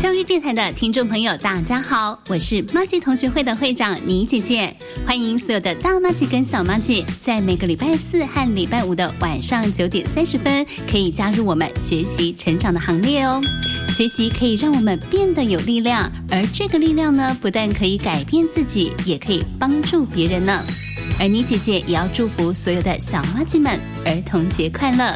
教育电台的听众朋友，大家好，我是妈吉同学会的会长倪姐姐，欢迎所有的大妈吉跟小妈吉，在每个礼拜四和礼拜五的晚上九点三十分，可以加入我们学习成长的行列哦。学习可以让我们变得有力量，而这个力量呢，不但可以改变自己，也可以帮助别人呢。而倪姐姐也要祝福所有的小妈吉们儿童节快乐。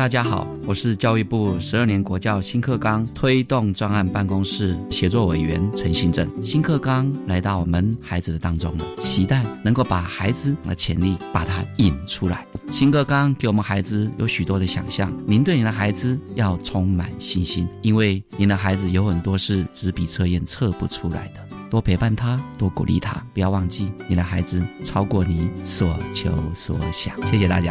大家好，我是教育部十二年国教新课纲推动专案办公室协作委员陈信正。新课纲来到我们孩子的当中了，期待能够把孩子的潜力把它引出来。新课纲给我们孩子有许多的想象，您对你的孩子要充满信心，因为您的孩子有很多是纸笔测验测不出来的。多陪伴他，多鼓励他，不要忘记你的孩子超过你所求所想。谢谢大家。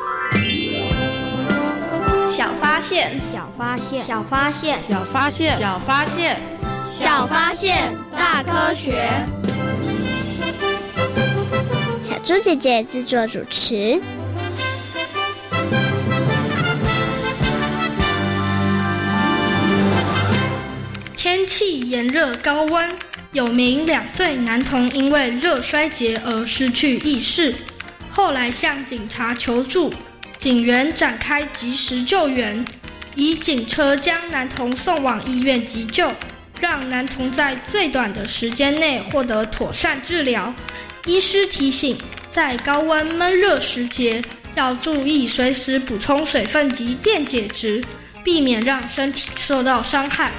小发现，小发现，小发现，小发现，小发现，小发现，大科学。小猪姐姐制作主持。天气炎热高温，有名两岁男童因为热衰竭而失去意识，后来向警察求助。警员展开及时救援，以警车将男童送往医院急救，让男童在最短的时间内获得妥善治疗。医师提醒，在高温闷热时节，要注意随时补充水分及电解质，避免让身体受到伤害。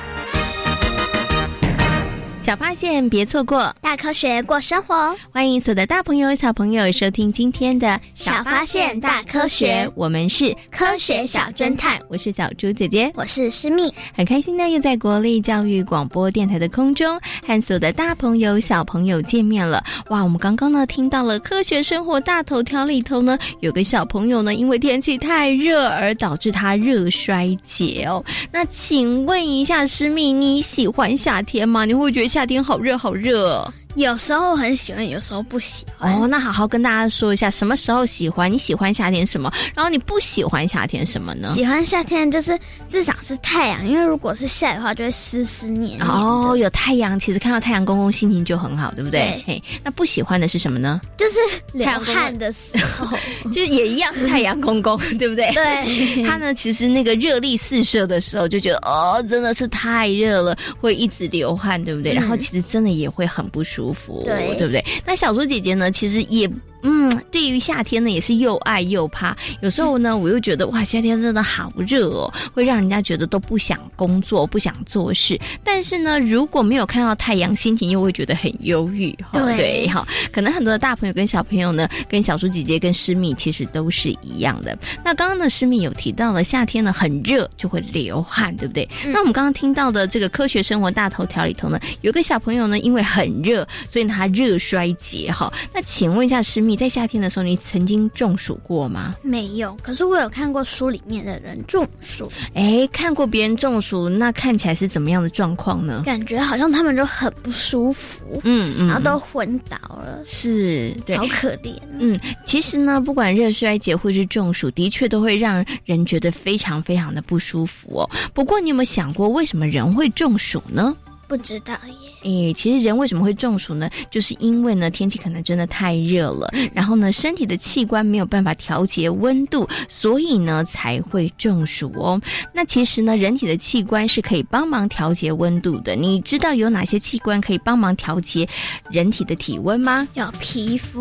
小发现，别错过大科学过生活。欢迎所有的大朋友、小朋友收听今天的《小发现大科学》，我们是科学小侦探。我是小猪姐姐，我是诗密，很开心呢，又在国立教育广播电台的空中和所有的大朋友、小朋友见面了。哇，我们刚刚呢听到了科学生活大头条里头呢，有个小朋友呢，因为天气太热而导致他热衰竭哦。那请问一下，诗密，你喜欢夏天吗？你会觉得？夏天好热，好热。有时候很喜欢，有时候不喜欢。哦，那好好跟大家说一下，什么时候喜欢？你喜欢夏天什么？然后你不喜欢夏天什么呢？喜欢夏天就是至少是太阳，因为如果是下雨的话，就会湿湿黏黏。哦，有太阳，其实看到太阳公公心情就很好，对不对？嘿，那不喜欢的是什么呢？就是流汗的时候，就是也一样是太阳公公，对不对？对。他呢，其实那个热力四射的时候，就觉得哦，真的是太热了，会一直流汗，对不对？然后其实真的也会很不舒服，对，对不对？那小猪姐姐呢，其实也。嗯，对于夏天呢，也是又爱又怕。有时候呢，我又觉得哇，夏天真的好热哦，会让人家觉得都不想工作、不想做事。但是呢，如果没有看到太阳，心情又会觉得很忧郁。对，哈，可能很多的大朋友跟小朋友呢，跟小猪姐姐跟师蜜其实都是一样的。那刚刚呢，诗蜜有提到了夏天呢很热就会流汗，对不对？那我们刚刚听到的这个科学生活大头条里头呢，有个小朋友呢，因为很热，所以他热衰竭。哈，那请问一下师蜜。你在夏天的时候，你曾经中暑过吗？没有，可是我有看过书里面的人中暑。哎，看过别人中暑，那看起来是怎么样的状况呢？感觉好像他们就很不舒服，嗯嗯，然后都昏倒了，是，对，好可怜。嗯，其实呢，不管热衰竭或是中暑，的确都会让人觉得非常非常的不舒服哦。不过，你有没有想过，为什么人会中暑呢？不知道耶。诶，其实人为什么会中暑呢？就是因为呢天气可能真的太热了，然后呢身体的器官没有办法调节温度，所以呢才会中暑哦。那其实呢人体的器官是可以帮忙调节温度的。你知道有哪些器官可以帮忙调节人体的体温吗？有皮肤，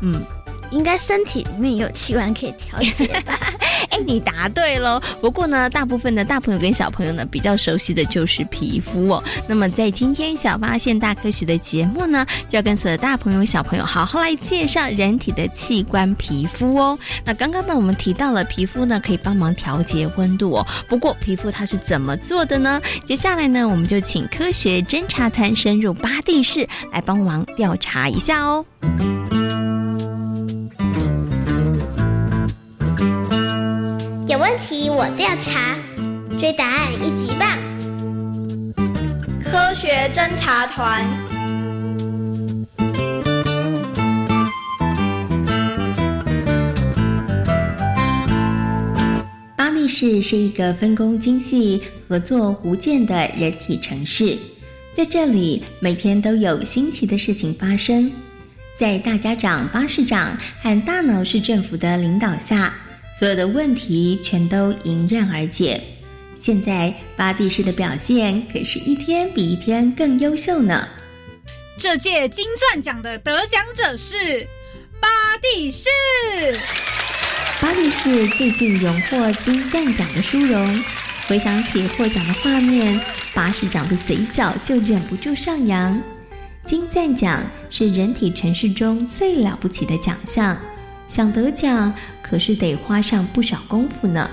嗯。应该身体里面有器官可以调节吧？哎，你答对喽。不过呢，大部分的大朋友跟小朋友呢，比较熟悉的就是皮肤哦。那么在今天小发现大科学的节目呢，就要跟所有的大朋友小朋友好好来介绍人体的器官皮肤哦。那刚刚呢，我们提到了皮肤呢可以帮忙调节温度哦。不过皮肤它是怎么做的呢？接下来呢，我们就请科学侦查团深入巴地市来帮忙调查一下哦。有问题我调查，追答案一级棒！科学侦查团。巴黎市是一个分工精细、合作无间的人体城市，在这里每天都有新奇的事情发生。在大家长、巴士长和大脑市政府的领导下。所有的问题全都迎刃而解。现在巴蒂市的表现可是一天比一天更优秀呢。这届金钻奖的得奖者是巴蒂市。巴蒂市最近荣获金钻奖的殊荣，回想起获奖的画面，巴士长的嘴角就忍不住上扬。金钻奖是人体城市中最了不起的奖项，想得奖。可是得花上不少功夫呢。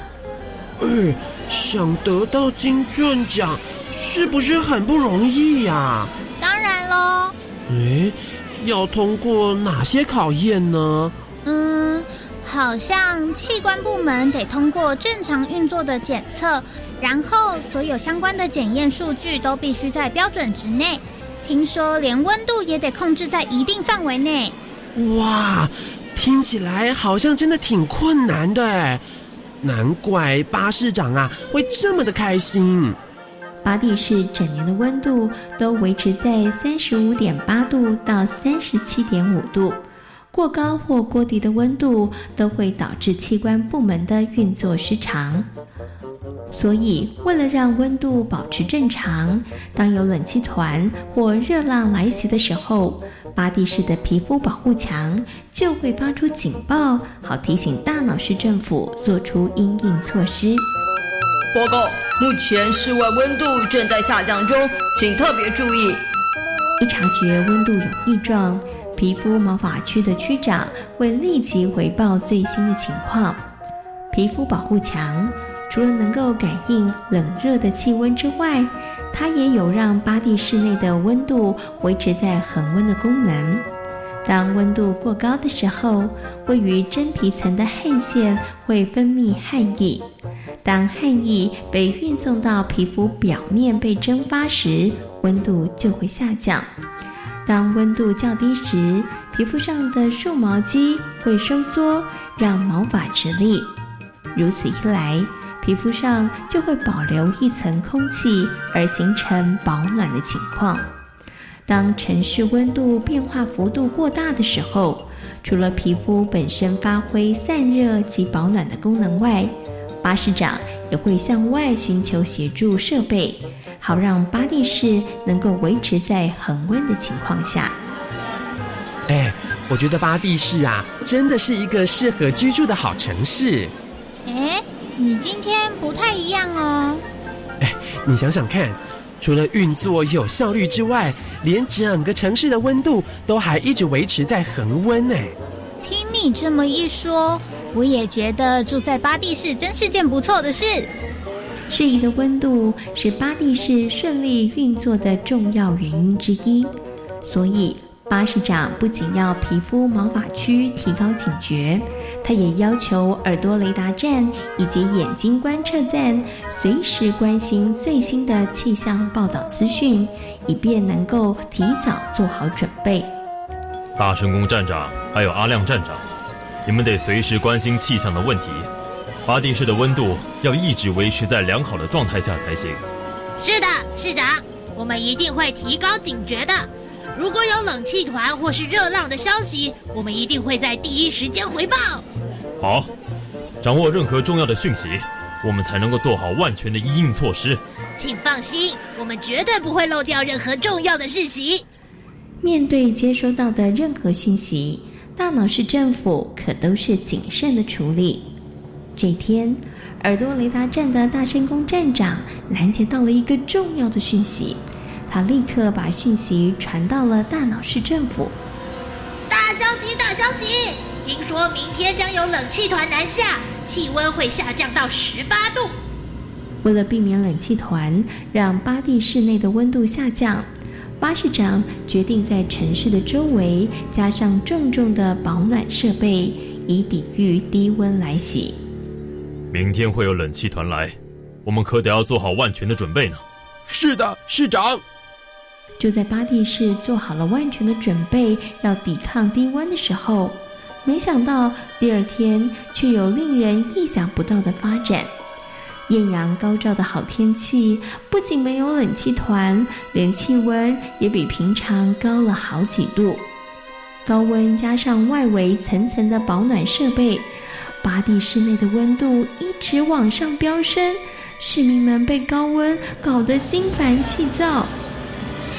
哎，想得到金钻奖是不是很不容易呀？当然喽。哎，要通过哪些考验呢？嗯，好像器官部门得通过正常运作的检测，然后所有相关的检验数据都必须在标准值内。听说连温度也得控制在一定范围内。哇！听起来好像真的挺困难的哎，难怪巴士长啊会这么的开心。巴蒂市整年的温度都维持在三十五点八度到三十七点五度，过高或过低的温度都会导致器官部门的运作失常。所以，为了让温度保持正常，当有冷气团或热浪来袭的时候，巴蒂市的皮肤保护墙就会发出警报，好提醒大脑市政府做出应应措施。报告：目前室外温度正在下降中，请特别注意。一察觉温度有异状，皮肤毛发区的区长会立即回报最新的情况。皮肤保护墙。除了能够感应冷热的气温之外，它也有让巴蒂室内的温度维持在恒温的功能。当温度过高的时候，位于真皮层的汗腺会分泌汗液。当汗液被运送到皮肤表面被蒸发时，温度就会下降。当温度较低时，皮肤上的竖毛肌会收缩，让毛发直立。如此一来，皮肤上就会保留一层空气，而形成保暖的情况。当城市温度变化幅度过大的时候，除了皮肤本身发挥散热及保暖的功能外，巴士长也会向外寻求协助设备，好让巴蒂市能够维持在恒温的情况下。哎，我觉得巴蒂市啊，真的是一个适合居住的好城市。哎。你今天不太一样哦。哎，你想想看，除了运作有效率之外，连整个城市的温度都还一直维持在恒温呢。听你这么一说，我也觉得住在巴蒂市真是件不错的事。适宜的温度是巴蒂市顺利运作的重要原因之一，所以巴士长不仅要皮肤毛发区提高警觉，他也要求耳朵雷达站以及眼睛观测站随时关心最新的气象报道资讯，以便能够提早做好准备。大神宫站长还有阿亮站长，你们得随时关心气象的问题。巴地市的温度要一直维持在良好的状态下才行。是的，市长，我们一定会提高警觉的。如果有冷气团或是热浪的消息，我们一定会在第一时间回报。好，掌握任何重要的讯息，我们才能够做好万全的应应措施。请放心，我们绝对不会漏掉任何重要的事情。面对接收到的任何讯息，大脑市政府可都是谨慎的处理。这天，耳朵雷达站的大声公站长拦截到了一个重要的讯息。他立刻把讯息传到了大脑市政府。大消息！大消息！听说明天将有冷气团南下，气温会下降到十八度。为了避免冷气团让巴蒂市内的温度下降，巴士长决定在城市的周围加上重重的保暖设备，以抵御低温来袭。明天会有冷气团来，我们可得要做好万全的准备呢。是的，市长。就在巴蒂市做好了万全的准备，要抵抗低温的时候，没想到第二天却有令人意想不到的发展。艳阳高照的好天气，不仅没有冷气团，连气温也比平常高了好几度。高温加上外围层层的保暖设备，巴蒂市内的温度一直往上飙升，市民们被高温搞得心烦气躁。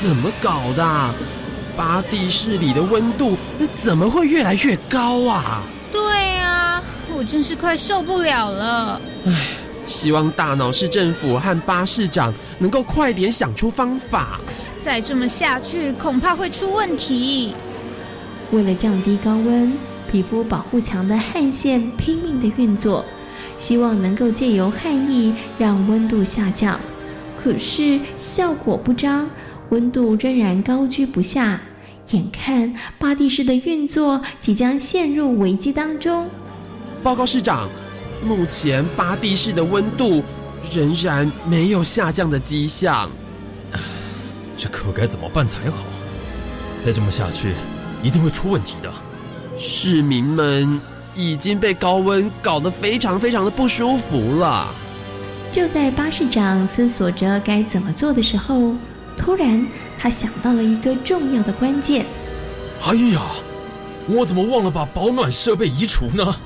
怎么搞的？巴蒂市里的温度那怎么会越来越高啊？对啊，我真是快受不了了。唉，希望大脑市政府和巴市长能够快点想出方法。再这么下去，恐怕会出问题。为了降低高温，皮肤保护墙的汗腺拼命的运作，希望能够借由汗液让温度下降。可是效果不彰。温度仍然高居不下，眼看巴蒂市的运作即将陷入危机当中。报告市长，目前巴蒂市的温度仍然没有下降的迹象。这可该怎么办才好？再这么下去，一定会出问题的。市民们已经被高温搞得非常非常的不舒服了。就在巴士长思索着该怎么做的时候。突然，他想到了一个重要的关键。哎呀，我怎么忘了把保暖设备移除呢？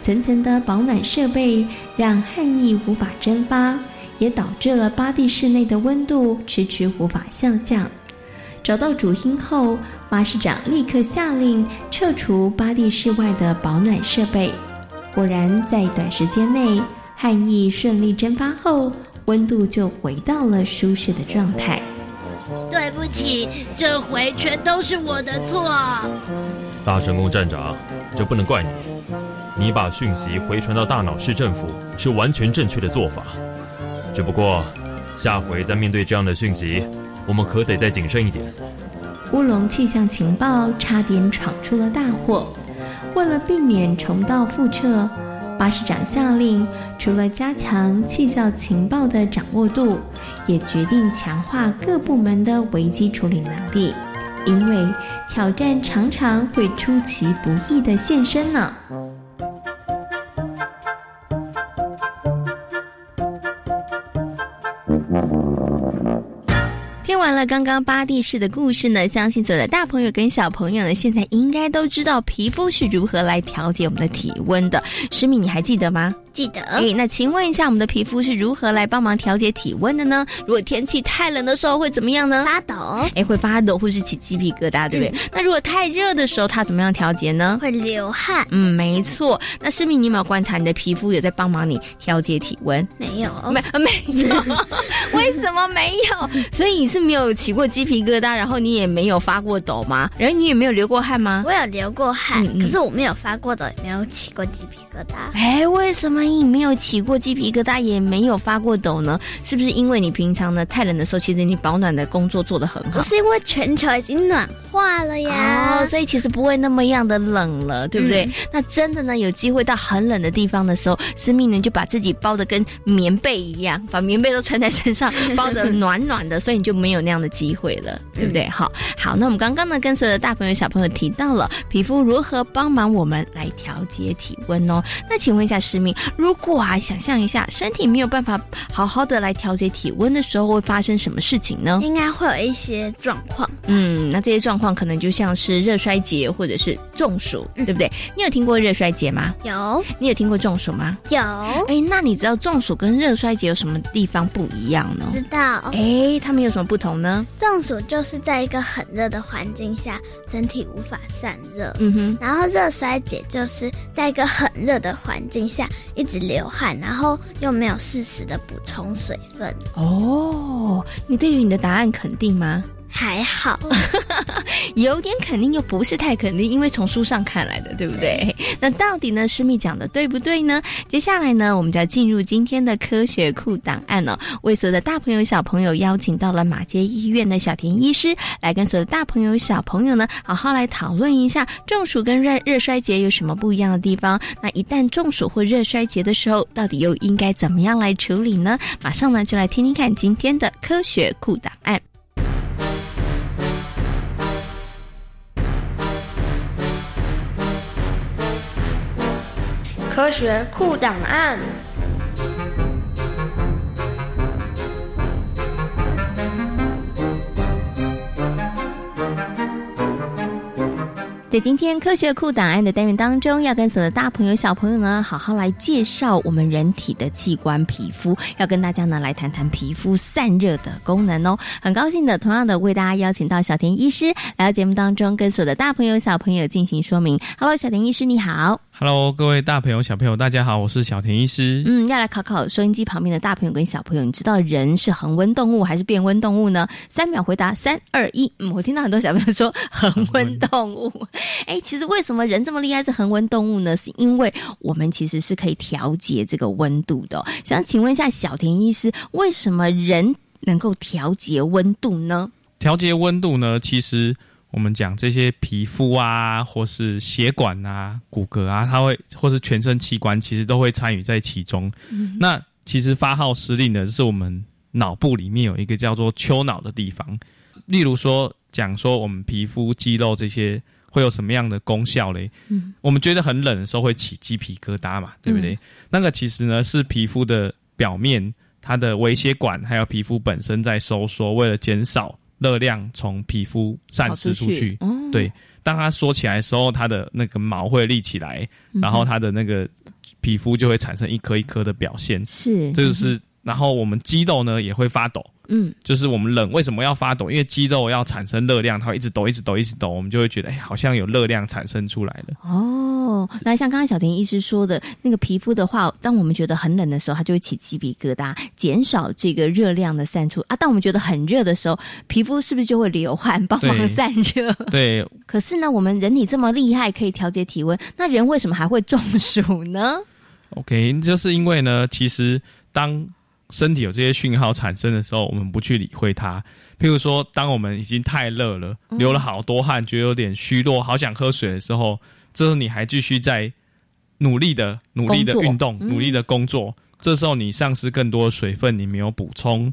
层层的保暖设备让汗液无法蒸发，也导致了巴蒂室内的温度迟迟无法下降。找到主因后，巴士长立刻下令撤除巴蒂室外的保暖设备。果然，在短时间内，汗液顺利蒸发后。温度就回到了舒适的状态。对不起，这回全都是我的错。大神宫站长，这不能怪你。你把讯息回传到大脑市政府是完全正确的做法。只不过，下回在面对这样的讯息，我们可得再谨慎一点。乌龙气象情报差点闯出了大祸，为了避免重蹈覆辙。巴士长下令，除了加强气象情报的掌握度，也决定强化各部门的危机处理能力，因为挑战常常会出其不意地现身呢。听完了刚刚巴蒂士的故事呢，相信所有的大朋友跟小朋友呢，现在应该都知道皮肤是如何来调节我们的体温的。诗米，你还记得吗？记得。哎，那请问一下，我们的皮肤是如何来帮忙调节体温的呢？如果天气太冷的时候会怎么样呢？发抖。哎，会发抖或是起鸡皮疙瘩，对不对？那如果太热的时候，它怎么样调节呢？会流汗。嗯，没错。那市民，你有没有观察你的皮肤有在帮忙你调节体温？没有，没没有。为什么没有？所以你是没有起过。鸡皮疙瘩，然后你也没有发过抖吗？然后你也没有流过汗吗？我有流过汗，可是我没有发过抖，也没有起过鸡皮疙瘩。哎，为什么万一没有起过鸡皮疙瘩，也没有发过抖呢？是不是因为你平常呢太冷的时候，其实你保暖的工作做得很好？不是因为全球已经暖化了呀，哦，所以其实不会那么样的冷了，对不对？那真的呢，有机会到很冷的地方的时候，生命呢就把自己包的跟棉被一样，把棉被都穿在身上，包的暖暖的，所以你就没有那样的机会了，对不对？好，好，那我们刚刚呢跟所有的大朋友小朋友提到了皮肤如何帮忙我们来调节体温哦。那请问一下诗敏，如果啊想象一下身体没有办法好好的来调节体温的时候，会发生什么事情呢？应该会有一些状况。嗯，那这些状况可能就像是热衰竭或者是中暑，对不对？你有听过热衰竭吗？有。你有听过中暑吗？有。哎，那你知道中暑跟热衰竭有什么地方不一样呢？知道。哎，他们有什么不同呢？中暑就是在一个很热的环境下，身体无法散热。嗯哼。然后热衰竭就是在一个很热的环境下一直流汗，然后又没有适时的补充水分。哦，你对于你的答案肯定吗？还好，有点肯定又不是太肯定，因为从书上看来的，对不对？那到底呢，师密讲的对不对呢？接下来呢，我们就要进入今天的科学库档案了。为所有的大朋友小朋友邀请到了马街医院的小田医师，来跟所有的大朋友小朋友呢，好好来讨论一下中暑跟热热衰竭有什么不一样的地方。那一旦中暑或热衰竭的时候，到底又应该怎么样来处理呢？马上呢，就来听听看今天的科学库档案。科学库档案。在今天科学库档案的单元当中，要跟所有的大朋友小朋友呢，好好来介绍我们人体的器官皮肤，要跟大家呢来谈谈皮肤散热的功能哦。很高兴的，同样的为大家邀请到小田医师来到节目当中，跟所有的大朋友小朋友进行说明。Hello，小田医师你好。Hello，各位大朋友、小朋友，大家好，我是小田医师。嗯，要来考考收音机旁边的大朋友跟小朋友，你知道人是恒温动物还是变温动物呢？三秒回答，三二一。嗯，我听到很多小朋友说恒温动物。哎，其实为什么人这么厉害是恒温动物呢？是因为我们其实是可以调节这个温度的、哦。想请问一下小田医师，为什么人能够调节温度呢？调节温度呢，其实。我们讲这些皮肤啊，或是血管啊、骨骼啊，它会或是全身器官，其实都会参与在其中。嗯、那其实发号施令的是我们脑部里面有一个叫做丘脑的地方。例如说，讲说我们皮肤、肌肉这些会有什么样的功效嘞？嗯，我们觉得很冷的时候会起鸡皮疙瘩嘛，对不对？嗯、那个其实呢是皮肤的表面，它的微血管还有皮肤本身在收缩，为了减少。热量从皮肤散失出去，哦、对，当它缩起来的时候，它的那个毛会立起来，嗯、然后它的那个皮肤就会产生一颗一颗的表现。是，这就是，然后我们肌肉呢也会发抖。嗯，就是我们冷为什么要发抖？因为肌肉要产生热量，它会一直抖，一直抖，一直抖，我们就会觉得，哎，好像有热量产生出来了。哦，那像刚刚小田医师说的那个皮肤的话，当我们觉得很冷的时候，它就会起鸡皮疙瘩，减少这个热量的散出啊。当我们觉得很热的时候，皮肤是不是就会流汗，帮忙散热？对。可是呢，我们人体这么厉害，可以调节体温，那人为什么还会中暑呢？OK，就是因为呢，其实当身体有这些讯号产生的时候，我们不去理会它。譬如说，当我们已经太热了，流了好多汗，觉得有点虚弱，好想喝水的时候，这时候你还继续在努力的、努力的运动、努力的工作，这时候你丧失更多的水分，你没有补充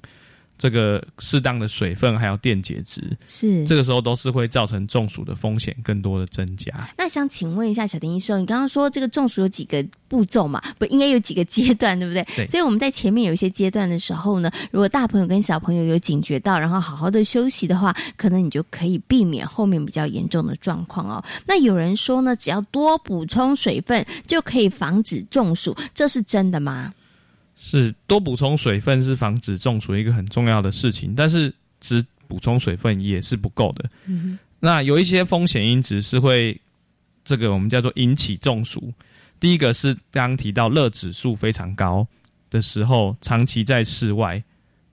这个适当的水分，还有电解质，是这个时候都是会造成中暑的风险更多的增加。那想请问一下小丁医生，你刚刚说这个中暑有几个步骤嘛？不应该有几个阶段，对不对？对。所以我们在前面有一些阶段的时候呢，如果大朋友跟小朋友有警觉到，然后好好的休息的话，可能你就可以避免后面比较严重的状况哦。那有人说呢，只要多补充水分就可以防止中暑，这是真的吗？是多补充水分是防止中暑一个很重要的事情，但是只补充水分也是不够的。嗯、那有一些风险因子是会这个我们叫做引起中暑。第一个是刚刚提到热指数非常高的时候，长期在室外，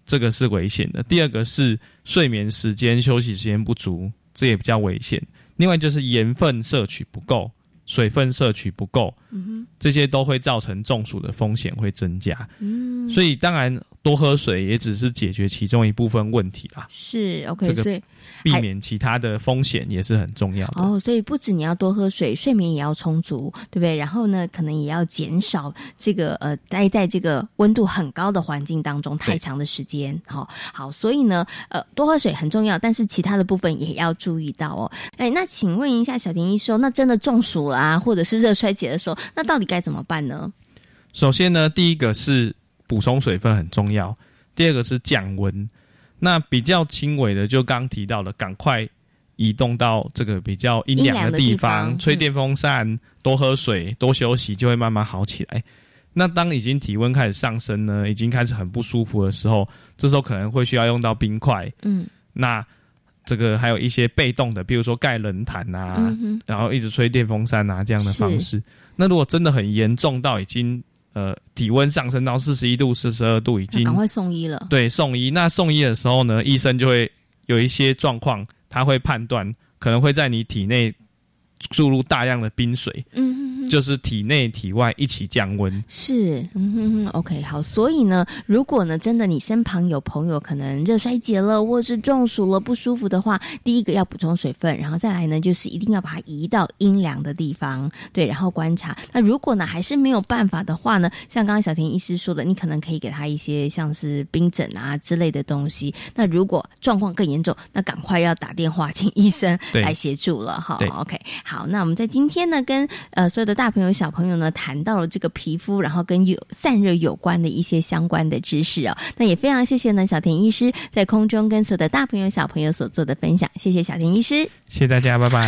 这个是危险的。第二个是睡眠时间、休息时间不足，这也比较危险。另外就是盐分摄取不够。水分摄取不够，嗯，这些都会造成中暑的风险会增加。嗯，所以当然多喝水也只是解决其中一部分问题啦。是 OK，这个所以避免其他的风险也是很重要的。哦，所以不止你要多喝水，睡眠也要充足，对不对？然后呢，可能也要减少这个呃待在这个温度很高的环境当中太长的时间。好、好，所以呢，呃，多喝水很重要，但是其他的部分也要注意到哦。哎，那请问一下小田医生，那真的中暑了啊，或者是热衰竭的时候，那到底该怎么办呢？首先呢，第一个是补充水分很重要，第二个是降温。那比较轻微的，就刚提到的，赶快移动到这个比较阴凉的地方，吹电风扇，多喝水，多休息，就会慢慢好起来。那当已经体温开始上升呢，已经开始很不舒服的时候，这时候可能会需要用到冰块。嗯，那这个还有一些被动的，比如说盖冷毯啊，嗯然后一直吹电风扇啊这样的方式。那如果真的很严重到已经呃体温上升到四十一度、四十二度，已经那赶快送医了。对送医。那送医的时候呢，医生就会有一些状况，他会判断可能会在你体内注入大量的冰水，嗯哼哼就是体内体外一起降温。是，嗯哼哼，OK，好。所以呢，如果呢，真的你身旁有朋友可能热衰竭了，或是中暑了不舒服的话，第一个要补充水分，然后再来呢，就是一定要把它移到阴凉的地方，对，然后观察。那如果呢还是没有办法的话呢，像刚刚小田医师说的，你可能可以给他一些像是冰枕啊之类的东西。那如果状况更严重，那赶快要打电话请医生对来协助了哈。OK，好，那我们在今天呢，跟呃所有的大朋友小朋友呢谈到了这个皮肤，然后跟有散热有关的一些相关的知识哦。那也非常谢谢呢小田医师在空中跟所有的大朋友小朋友所做的分享，谢谢小田医师。谢谢大家，拜拜。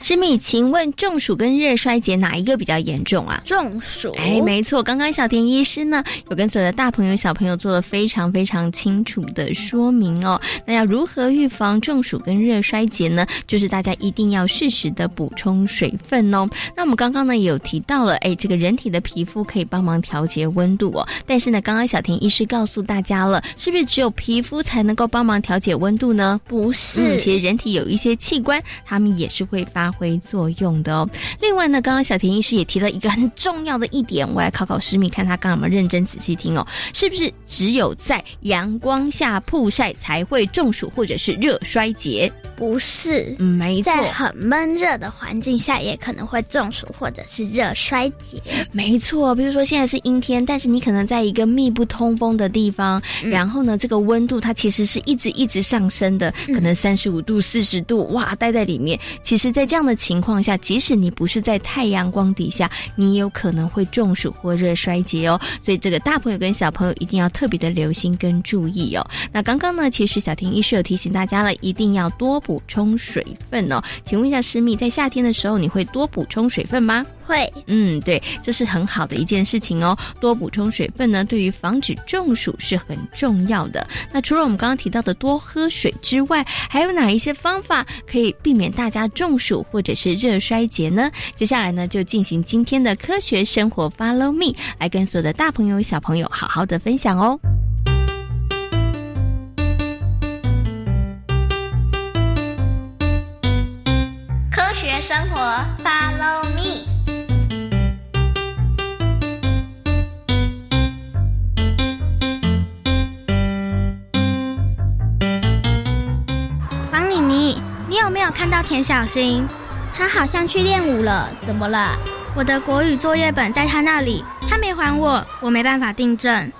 师妹，请问中暑跟热衰竭哪一个比较严重啊？中暑。哎，没错，刚刚小田医师呢有跟所有的大朋友小朋友做了非常非常清楚的说明哦。那要如何预防中暑跟热衰竭呢？就是大家一定要适时的补充水分哦。那我们刚刚呢也有提到了，哎，这个人体的皮肤可以帮忙调节温度哦。但是呢，刚刚小田医师告诉大家了，是不是只有皮肤才能够帮忙调节温度呢？不是，嗯，其实人体有一些器官，它们也是会发挥作用的哦。另外呢，刚刚小田医师也提了一个很重要的一点，我来考考师密，看他刚刚有没有认真仔细听哦。是不是只有在阳光下曝晒才会中暑或者是热衰竭？不是，嗯，没错，在很闷热的环境下也可能会中暑或者是热衰竭。没错，比如说现在是阴天，但是你可能在一个密不通风的地方，嗯然后呢，这个温度它其实是一直一直上升的，嗯可能三十五度、四十度，哇，待在里面。其实，在这样的情况下，即使你不是在太阳光底下，你也有可能会中暑或热衰竭哦。所以，这个大朋友跟小朋友一定要特别的留心跟注意哦。那刚刚呢，其实小婷医师有提醒大家了，一定要多补充水分哦。请问一下师密，在夏天的时候，你会多补充水分吗？会，嗯，对，这是很好的一件事情哦。多补充水分呢，对于防止中暑是很重要的。那除了我们刚刚提到的多喝水之外，还有哪一些方法可以避免大家中暑或者是热衰竭呢？接下来呢，就进行今天的科学生活 Follow Me，来跟所有的大朋友小朋友好好的分享哦。到田小新？他好像去练舞了，怎么了？我的国语作业本在他那里，他没还我，我没办法订正。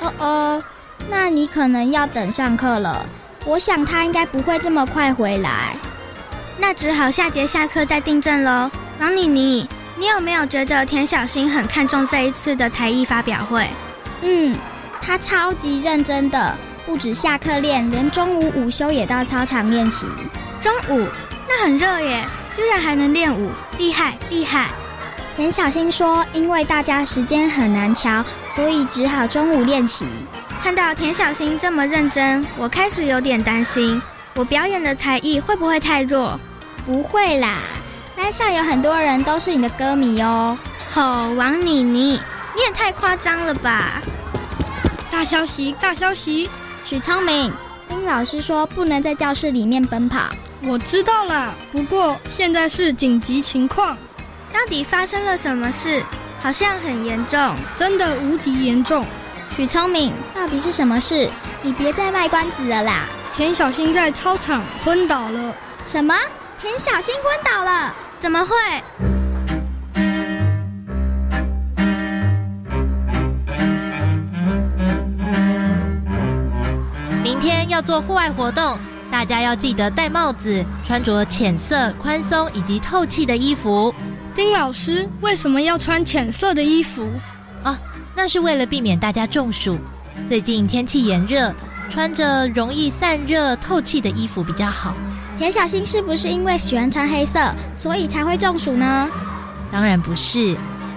哦哦，那你可能要等上课了。我想他应该不会这么快回来。那只好下节下课再订正喽。王妮妮，你有没有觉得田小新很看重这一次的才艺发表会？嗯，他超级认真的，不止下课练，连中午午休也到操场练习。中午那很热耶，居然还能练舞，厉害厉害！田小新说，因为大家时间很难瞧，所以只好中午练习。看到田小新这么认真，我开始有点担心，我表演的才艺会不会太弱？不会啦，班上有很多人都是你的歌迷哦。吼，王妮妮，你也太夸张了吧！大消息，大消息！许昌明，丁老师说不能在教室里面奔跑。我知道了，不过现在是紧急情况。到底发生了什么事？好像很严重，真的无敌严重。许聪明，到底是什么事？你别再卖关子了啦！田小新在操场昏倒了。什么？田小新昏倒了？怎么会？明天要做户外活动。大家要记得戴帽子，穿着浅色、宽松以及透气的衣服。丁老师为什么要穿浅色的衣服？啊，那是为了避免大家中暑。最近天气炎热，穿着容易散热、透气的衣服比较好。田小新是不是因为喜欢穿黑色，所以才会中暑呢？当然不是。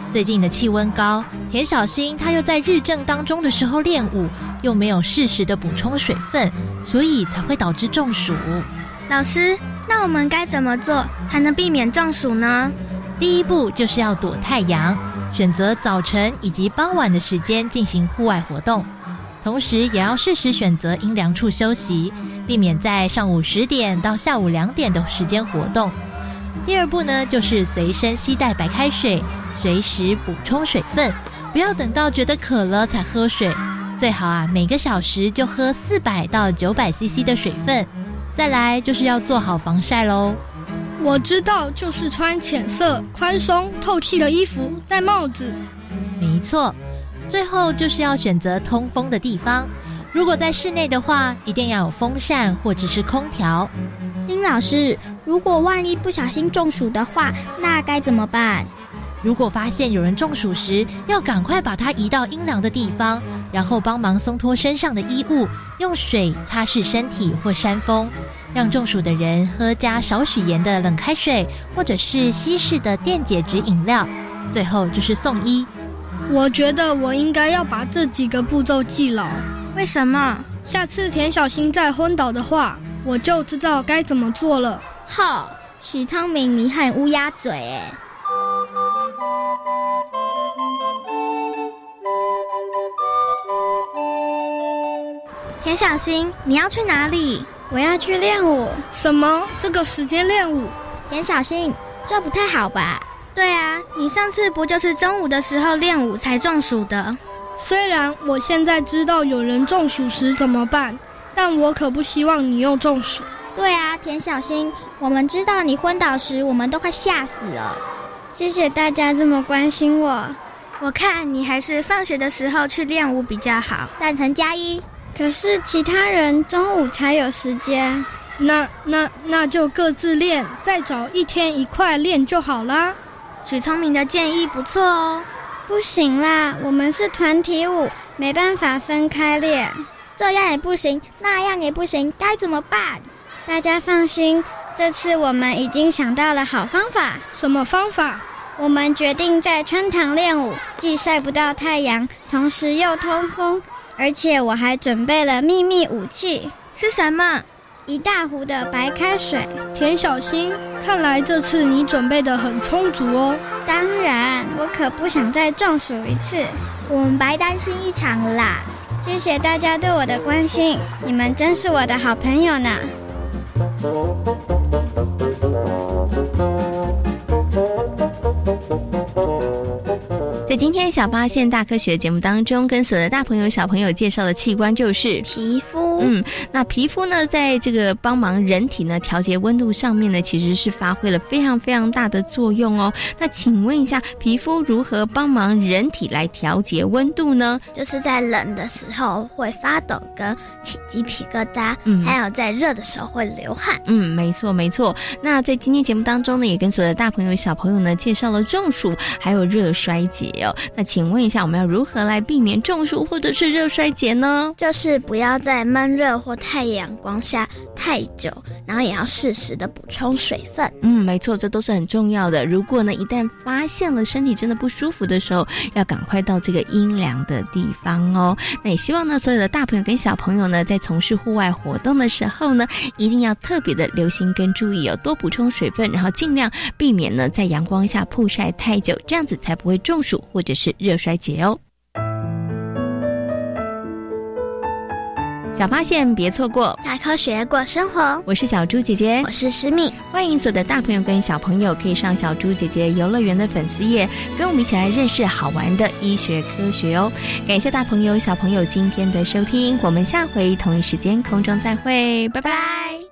最近的气温高，田小新他又在日正当中的时候练舞，又没有适时的补充水分，所以才会导致中暑。老师，那我们该怎么做才能避免中暑呢？第一步就是要躲太阳，选择早晨以及傍晚的时间进行户外活动，同时也要适时选择阴凉处休息，避免在上午十点到下午两点的时间活动。第二步呢，就是随身携带白开水，随时补充水分，不要等到觉得渴了才喝水。最好啊，每个小时就喝四百到九百 CC 的水分。再来就是要做好防晒喽。我知道，就是穿浅色、宽松、透气的衣服，戴帽子。没错。最后就是要选择通风的地方。如果在室内的话，一定要有风扇或者是空调。丁老师，如果万一不小心中暑的话，那该怎么办？如果发现有人中暑时，要赶快把他移到阴凉的地方，然后帮忙松脱身上的衣物，用水擦拭身体或扇风，让中暑的人喝加少许盐的冷开水，或者是稀释的电解质饮料。最后就是送医。我觉得我应该要把这几个步骤记牢。为什么？下次田小新再昏倒的话。我就知道该怎么做了。好，许昌明，你很乌鸦嘴哎。田小新，你要去哪里？我要去练舞。什么？这个时间练舞？田小新，这不太好吧？对啊，你上次不就是中午的时候练舞才中暑的？虽然我现在知道有人中暑时怎么办。但我可不希望你又中暑。对啊，田小新，我们知道你昏倒时，我们都快吓死了。谢谢大家这么关心我。我看你还是放学的时候去练舞比较好。赞成加一。可是其他人中午才有时间。那那那就各自练，再找一天一块练就好啦。许聪明的建议不错哦。不行啦，我们是团体舞，没办法分开练。这样也不行，那样也不行，该怎么办？大家放心，这次我们已经想到了好方法。什么方法？我们决定在穿堂练舞，既晒不到太阳，同时又通风。而且我还准备了秘密武器，是什么？一大壶的白开水。田小新，看来这次你准备的很充足哦。当然，我可不想再中暑一次。我们白担心一场啦。谢谢大家对我的关心，你们真是我的好朋友呢。在今天小发现大科学节目当中，跟所有的大朋友小朋友介绍的器官就是皮肤。嗯，那皮肤呢，在这个帮忙人体呢调节温度上面呢，其实是发挥了非常非常大的作用哦。那请问一下，皮肤如何帮忙人体来调节温度呢？就是在冷的时候会发抖跟起鸡皮疙瘩，嗯，还有在热的时候会流汗。嗯，没错没错。那在今天节目当中呢，也跟所有的大朋友小朋友呢介绍了中暑还有热衰竭哦。那请问一下，我们要如何来避免中暑或者是热衰竭呢？就是不要再闷热或太阳光下太久，然后也要适时的补充水分。嗯，没错，这都是很重要的。如果呢，一旦发现了身体真的不舒服的时候，要赶快到这个阴凉的地方哦。那也希望呢，所有的大朋友跟小朋友呢，在从事户外活动的时候呢，一定要特别的留心跟注意哦，多补充水分，然后尽量避免呢在阳光下曝晒太久，这样子才不会中暑。或者是热衰竭哦。小发现别错过，大科学过生活。我是小猪姐姐，我是诗敏。欢迎所有的大朋友跟小朋友可以上小猪姐姐游乐园的粉丝页，跟我们一起来认识好玩的医学科学哦。感谢大朋友小朋友今天的收听，我们下回同一时间空中再会，拜拜。